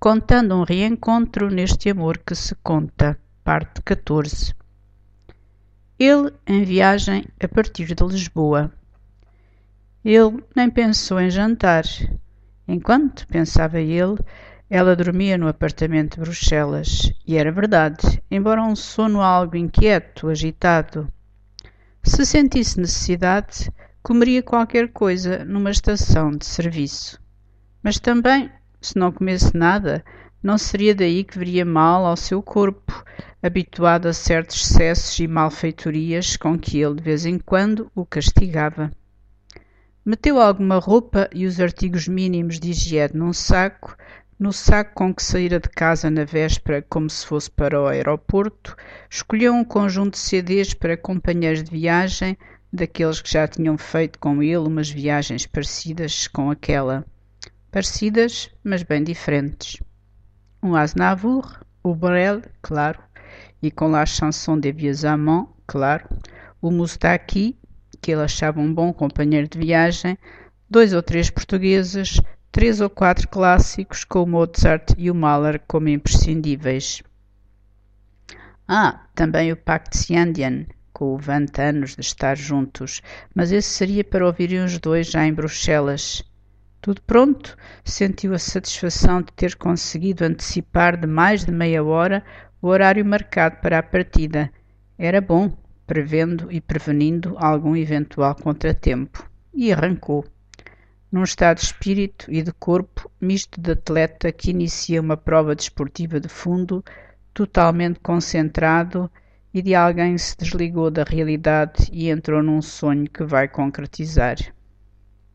contando um reencontro neste amor que se conta. Parte 14 Ele em viagem a partir de Lisboa. Ele nem pensou em jantar. Enquanto pensava ele, ela dormia no apartamento de Bruxelas. E era verdade, embora um sono algo inquieto, agitado. Se sentisse necessidade, comeria qualquer coisa numa estação de serviço. Mas também se não comesse nada, não seria daí que viria mal ao seu corpo, habituado a certos excessos e malfeitorias com que ele de vez em quando o castigava. Meteu alguma roupa e os artigos mínimos de higiene num saco, no saco com que saíra de casa na véspera como se fosse para o aeroporto, escolheu um conjunto de CDs para companheiros de viagem, daqueles que já tinham feito com ele umas viagens parecidas com aquela parecidas, mas bem diferentes. Um Aznavour, o Brel, claro, e com la chanson de vieux amants, claro, o Moustaki, que ele achava um bom companheiro de viagem, dois ou três portugueses, três ou quatro clássicos com o Mozart e o Mahler como imprescindíveis. Ah, também o Pacte Siandian, com o 20 anos de estar juntos, mas esse seria para ouvirem os dois já em Bruxelas. Tudo pronto, sentiu a satisfação de ter conseguido antecipar de mais de meia hora o horário marcado para a partida. Era bom, prevendo e prevenindo algum eventual contratempo. E arrancou. Num estado de espírito e de corpo misto de atleta que inicia uma prova desportiva de fundo, totalmente concentrado e de alguém se desligou da realidade e entrou num sonho que vai concretizar.